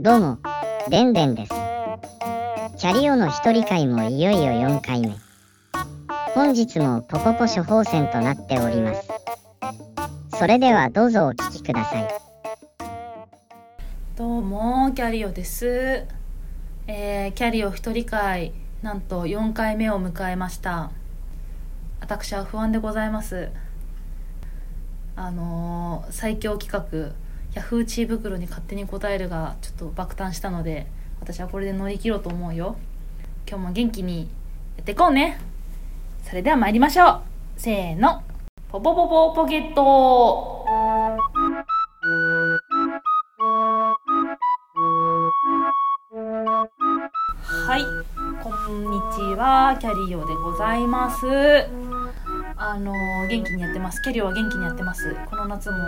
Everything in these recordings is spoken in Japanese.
どうも、でんでんです。キャリオの一人会もいよいよ4回目。本日もポポポ処方箋となっております。それではどうぞお聞きください。どうもキャリオです、えーキャリオ一人会なんと4回目を迎えました私は不安でございますあのー最強企画ヤフー知恵袋に勝手に答えるがちょっと爆誕したので私はこれで乗り切ろうと思うよ。今日も元気にやっていこうね。それでは参りましょう。せーの。ポポポポポケット。はい、こんにちは、キャリオでございます。あの元気にやってます。キャリオは元気にやってます。この夏も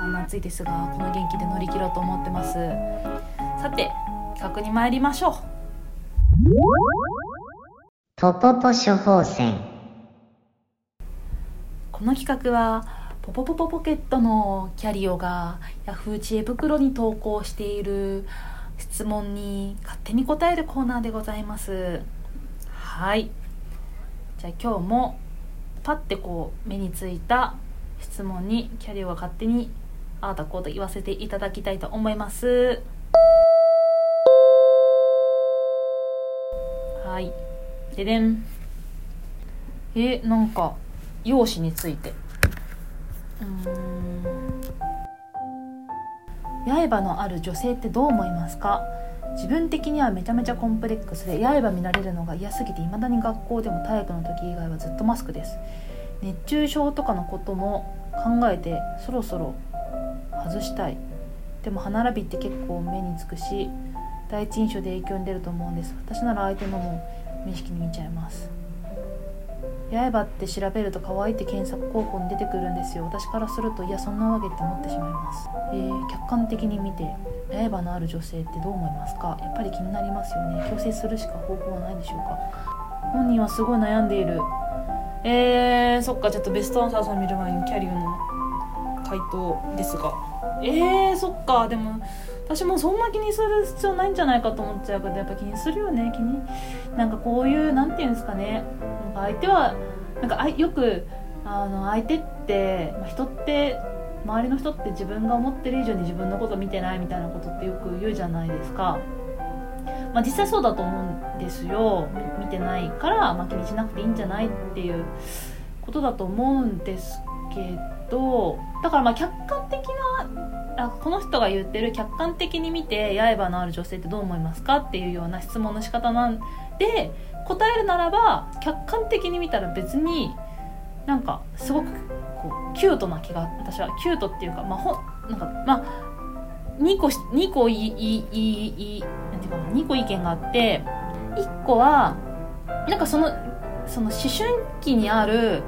あの暑いですが、この元気で乗り切ろうと思ってます。さて、企画に参りましょう。ポポポ処方箋。この企画はポポポポポケットのキャリオがヤフー知恵袋に投稿している質問に勝手に答えるコーナーでございますはいじゃあ今日もパッてこう目についた質問にキャリオが勝手にああだこうと言わせていただきたいと思います。はい。ででん。えなんか容姿について。うーん。刃のある女性ってどう思いますか？自分的にはめちゃめちゃコンプレックスで刃見られるのが嫌すぎて未だに学校でも体育の時以外はずっとマスクです。熱中症とかのことも考えてそろそろ外したい。でも歯並びって結構目につくし第一印象で影響に出ると思うんです。私なら相手のも無意識に見ちゃいます。刃って調べると可愛いって検索候補に出てくるんですよ。私からするといやそんなわけって思ってしまいます、えー客観的に見て刃のある女性ってどう思いますか？やっぱり気になりますよね。強制するしか方法はないでしょうか？本人はすごい悩んでいる。えー、そっか。ちょっとベストアンサーさん見る前にキャリオの回答ですが。えー、そっか。でも私もそんな気にする必要ないんじゃないかと思っちゃうけどやっぱ気にするよね気になんかこういうなんていうんですかね。なんか相手はなんかあよくあの相手って、まあ、人って周りの人って自分が思ってる以上に自分のこと見てないみたいなことってよく言うじゃないですか。まあ、実際そうだと思うんですよ見てないから、まあ、気にしなくていいんじゃないっていうことだと思うんですけどだからまあ客観的なあこの人が言ってる客観的に見て刃のある女性ってどう思いますかっていうような質問の仕方なんで答えるならば客観的に見たら別になんかすごくキュートな気が私はキュートっていうかまあほなんかまあ2個2個いいいいいいなんていうかな2個意見があって1個はなんかそのその思春期にある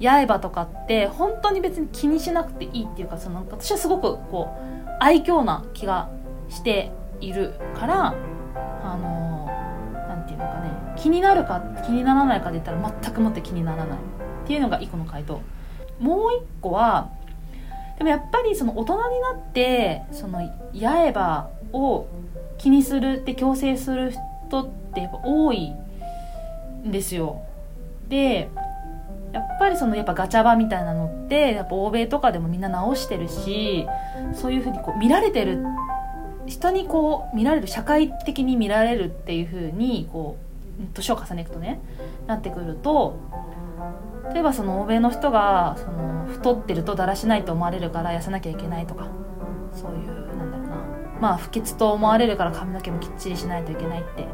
刃とかって本当に別に気にしなくていいっていうかその私はすごくこう愛嬌な気がしているからあの何て言うのかね気になるか気にならないかで言ったら全くもって気にならないっていうのが1個の回答。もう1個はでもやっぱりその大人になってその刃を気にするって強制する人ってやっぱ多いんですよ。でやっぱりそのやっぱガチャバみたいなのってやっぱ欧米とかでもみんな直してるしそういうふうにこう見られてる人にこう見られる社会的に見られるっていうふうにこう年を重ねていくとねなってくると例えばその欧米の人がその太ってるとだらしないと思われるから痩せなきゃいけないとかそういうなんだろうな。まあ不潔と思われるから髪の毛もきっちりしないといけないって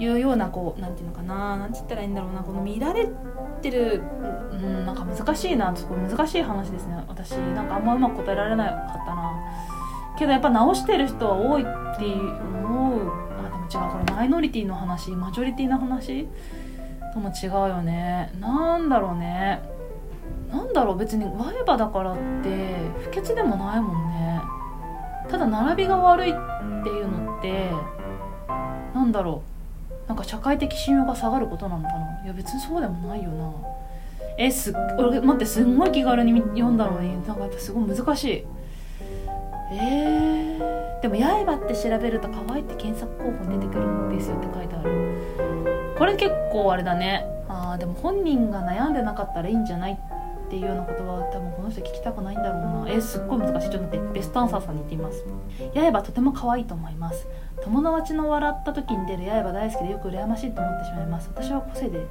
いうようなこうなんていうのかな。なんて言ったらいいんだろうな。この見られてるうんなんか難しいな。すごい難しい話ですね。私なんかあんまうまく答えられなかったな。けどやっぱ直してる人は多いって思う。あでも違う。これマイノリティの話マジョリティの話とも違うよね。なんだろうね。なんだろう。別にワイバだからって不潔でもないもんね。ただ並びが悪いっていうのってなんだろう。なんか社会的信用が下がることなのかな。いや別にそうでもないよな。えす俺待ってすんごい気軽に読んだのになんかやっぱすごい難しい。えー、でも刃って調べると可愛いって検索候補に出てくるんですよって書いてある。これ結構あれだね。あーでも本人が悩んでなかったらいいんじゃないっていうようなことは多分この人聞きたくないんだろうな。えすっごい難しい。ちょっと待ってベストアンサーさんに言ってみます。刃とても可愛いと思います。友達の笑った時に出る。刃大好きでよく羨ましいと思ってしまいます。私は個性で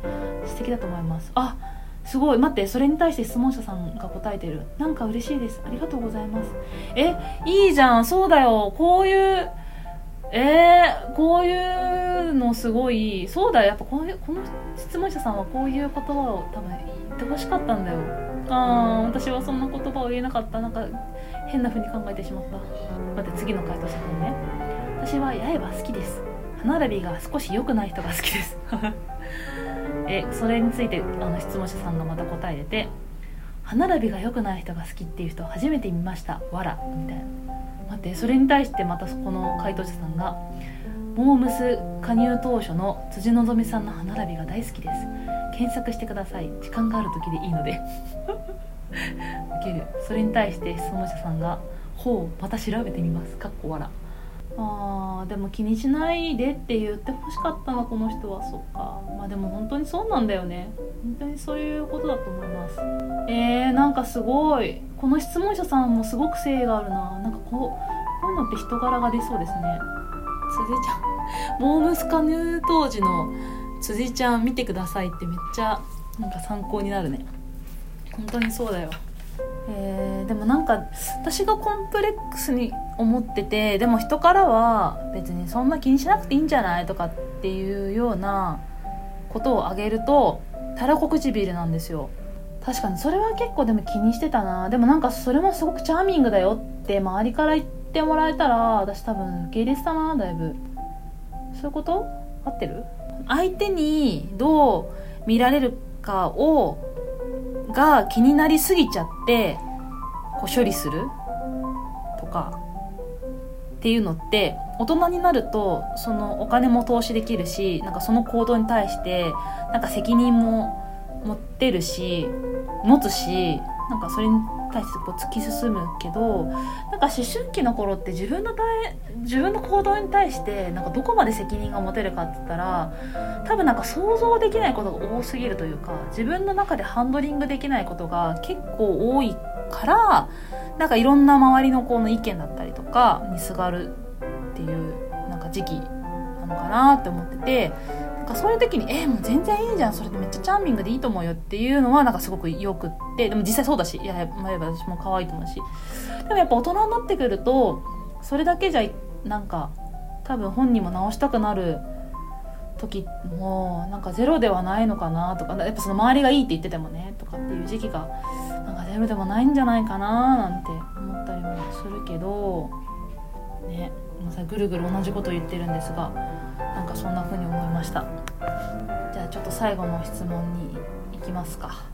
素敵だと思います。あすごい。待ってそれに対して質問者さんが答えてる。なんか嬉しいです。ありがとうございます。えいいじゃん。そうだよ。こういうえー、こういうのすごい。そうだよやっぱこういうこの質問者さんはこういう言葉を多分言ってほしかったんだよ。あー私はそんな言葉を言えなかった。なんか変な風に考えてしまった。待って次の回答者さんね。私は刃好きです。歯並びが少し良くない人が好きです。えそれについてあの質問者さんがまた答えてて歯並びが良くない人が好きっていう人初めて見ました。わらみたいな待ってそれに対してまたそこの回答者さんがモームス加入当初の辻希美さんの歯並びが大好きです。検索してください。時間がある時でいいので。ウケる。それに対して質問者さんが「ほうまた調べてみます」かっこわらあーでも気にしないでって言ってほしかったなこの人は。そっか。まあでも本当にそうなんだよね。本当にそういうことだと思います。えー、なんかすごい。この質問者さんもすごく誠意があるな。なんかこうこういうのって人柄が出そうですね。辻ちゃんモームス加入当時の辻ちゃん見てくださいってめっちゃなんか参考になるね。本当にそうだよ。えーでもなんか私がコンプレックスに思っててでも人からは別にそんな気にしなくていいんじゃないとかっていうようなことをあげるとたらこ唇なんですよ確かにそれは結構でも気にしてたな。でもなんかそれもすごくチャーミングだよって周りから言ってもらえたら私多分受け入れてたなだいぶ。そういうこと？合ってる？相手にどう見られるかをが気になりすぎちゃってこう処理するとかっていうのって大人になるとそのお金も投資できるしなんかその行動に対してなんか責任も持ってるし持つしなんかそれに対してこう突き進むけどなんか思春期の頃って自分の自分の行動に対してなんかどこまで責任が持てるかって言ったら多分なんか想像できないことが多すぎるというか自分の中でハンドリングできないことが結構多いからなんかいろんな周りの子の意見だったりとかにすがるっていうなんか時期なのかなって思っててかそういう時に「えー、もう全然いいじゃんそれでめっちゃチャーミングでいいと思うよ」っていうのはなんかすごくよくって。でも実際そうだしいや前えば私も可愛いと思うし。でもやっぱ大人になってくるとそれだけじゃなんか多分本人も直したくなる時もなんかゼロではないのかなとかやっぱその周りがいいって言っててもねとかっていう時期がなんかゼロでもないんじゃないかななんて思ったりもするけどね。まさぐるぐる同じこと言ってるんですがなんかそんな風に思いました。じゃあちょっと最後の質問に行きますか。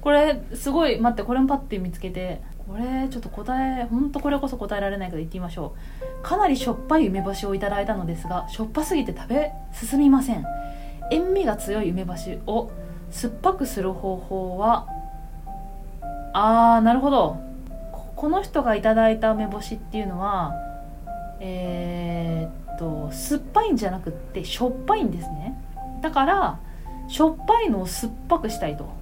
これすごい待ってこれもパッて見つけて。これちょっと答えほんとこれこそ答えられないけど言ってみましょう。かなりしょっぱい梅干しをいただいたのですがしょっぱすぎて食べ進みません。塩味が強い梅干しを酸っぱくする方法はあーなるほど。この人がいただいた梅干しっていうのはえーっと酸っぱいんじゃなくってしょっぱいんですね。だからしょっぱいのを酸っぱくしたいと。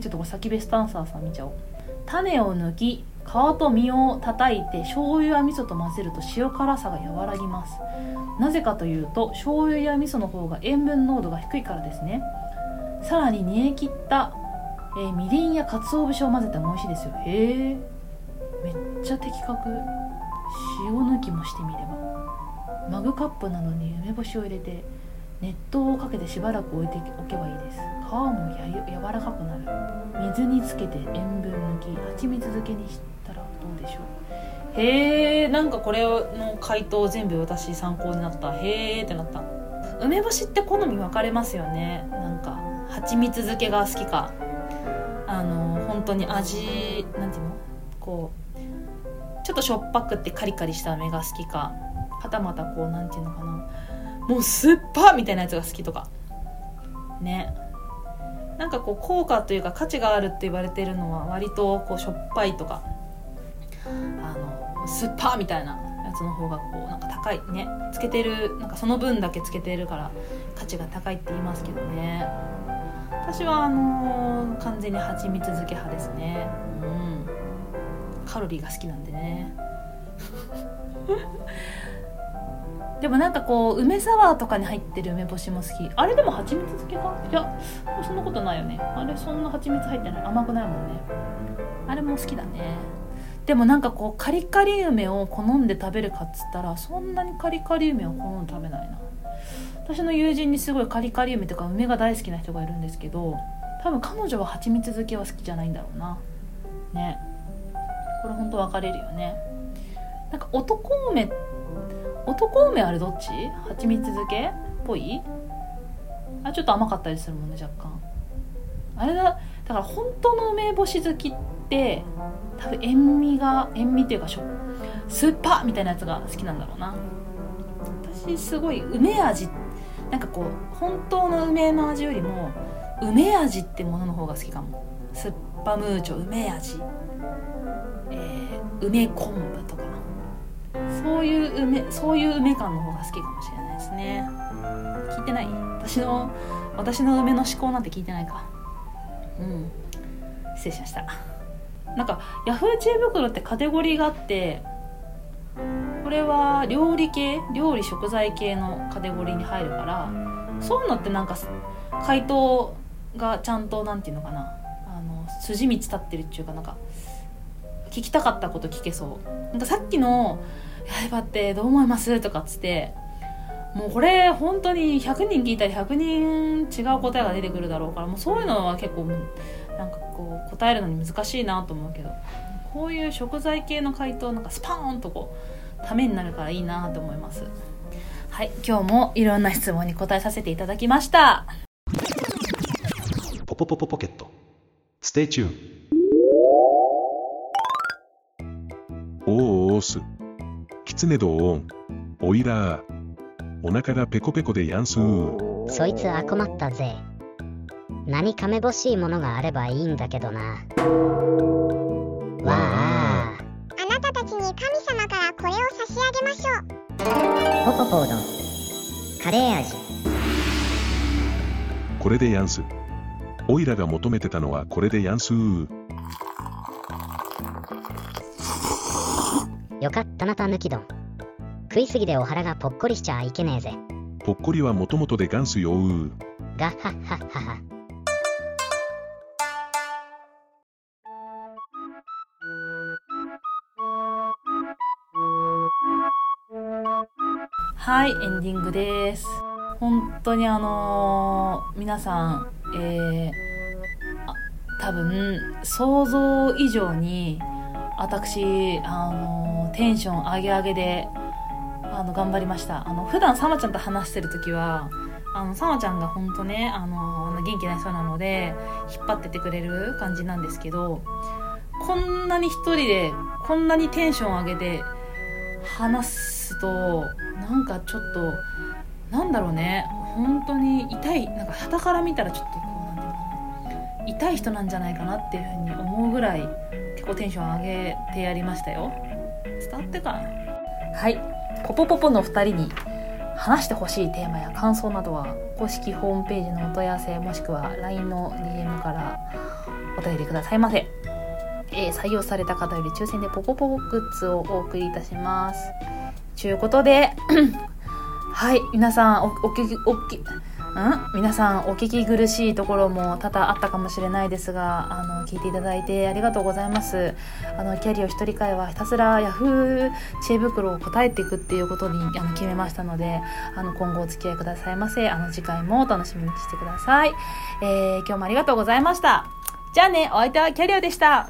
ちょっとこれ先ベストアンサーさん見ちゃおう。種を抜き皮と実を叩いて醤油や味噌と混ぜると塩辛さが和らぎます。なぜかというと醤油や味噌の方が塩分濃度が低いからですね。さらに煮え切った、えーみりんや鰹節を混ぜても美味しいですよ。へえめっちゃ的確。塩抜きもしてみれば。マグカップなどに梅干しを入れて熱湯をかけてしばらく置いておけばいいです。皮もや柔らかくなる。水につけて塩分抜き蜂蜜漬けにしたらどうでしょう。へえんかこれの回答全部私参考になった。へえってなった。梅干しって好み分かれますよね。なんか蜂蜜漬けが好きか。あの本当に味なんていうの？こうちょっとしょっぱくてカリカリした梅が好きかはたまたこうなんていうのかな。もう酸っぱみたいなやつが好きとか。ね。なんかこう効果というか価値があるって言われてるのは割とこうしょっぱいとか。あの酸っぱみたいなやつの方がこうなんか高いね。つけてるなんかその分だけつけてるから価値が高いって言いますけどね。私はあのー完全に蜂蜜漬け派ですね。うん。カロリーが好きなんでね。でもなんかこう梅サワーとかに入ってる梅干しも好き。あれでも蜂蜜漬けか？いやそんなことないよね。あれそんな蜂蜜入ってない。甘くないもんね。あれも好きだね。でもなんかこうカリカリ梅を好んで食べるかっつったらそんなにカリカリ梅を好んで食べないな。私の友人にすごいカリカリ梅とか梅が大好きな人がいるんですけど多分彼女は蜂蜜漬けは好きじゃないんだろうな。ね。これ本当分かれるよね。なんか男梅男梅あれどっち？蜂蜜漬けっぽい？あちょっと甘かったりするもんね若干。あれだだから本当の梅干し好きって多分塩味が塩味っていうかしょ酸っぱみたいなやつが好きなんだろうな。私すごい梅味なんかこう本当の梅の味よりも梅味ってものの方が好きかも。スッパムーチョ梅味。梅昆布とか。そういう梅そういう梅感の方が好きかもしれないですね。聞いてない？私の私の梅の思考なんて聞いてないか。うん。失礼しました。なんかヤフー知恵袋ってカテゴリーがあってこれは料理系？料理食材系のカテゴリーに入るからそういうのってなんか回答がちゃんとなんていうのかな。あの筋道立ってるっていうかなんか聞きたかったこと聞けそうなんかさっきの「刃ってどう思います?」とかっつってもうこれ本当に100人聞いたら100人違う答えが出てくるだろうからもうそういうのは結構なんかこう答えるのに難しいなと思うけどこういう食材系の回答なんかスパーンとこうためになるからいいなと思いますはい今日もいろんな質問に答えさせていただきましたポポポポポケット。Stay tuned. おーおーす？キツネドオン。おいらー。お腹がペコペコでやんすー。そいつあ困ったぜ何かめぼしいものがあればいいんだけどなわああなたたちに神様からこれを差し上げましょう。ポポポードカレー味これでやんす。おいらが求めてたのはこれでやんすー。よかったなたぬき丼。食いすぎでお腹がぽっこりしちゃいけねえぜ。ぽっこりはもともとでガンスよー。ガッハッハッハハ。はいエンディングです。本当にあのー皆さんえーあ多分想像以上に私あのーテンション上げ上げであの頑張りました。あの普段さまちゃんと話してる時はあのさまちゃんが本当ねあの元気な人なので引っ張っててくれる感じなんですけどこんなに一人でこんなにテンション上げて話すとなんかちょっとなんだろうね本当に痛いなんか傍から見たらちょっとこうなんていうのかな痛い人なんじゃないかなっていうふうに思うぐらい結構テンション上げてやりましたよ。伝わってかなはい。ポポポポの2人に話してほしいテーマや感想などは公式ホームページのお問い合わせもしくは LINE の DM からお便りくださいませ。えー採用された方より抽選でポコポコグッズをお送りいたします。ちゅうことで、はい、皆さん、お、お聞き、おき、ん？皆さん、お聞き苦しいところも多々あったかもしれないですが、あの、聞いていただいてありがとうございます。あの、キャリア一人会はひたすら Yahoo 知恵袋を答えていくっていうことにあの決めましたので、あの、今後お付き合いくださいませ。あの、次回もお楽しみにしてください。えー、今日もありがとうございました。じゃあね、お相手はキャリアでした。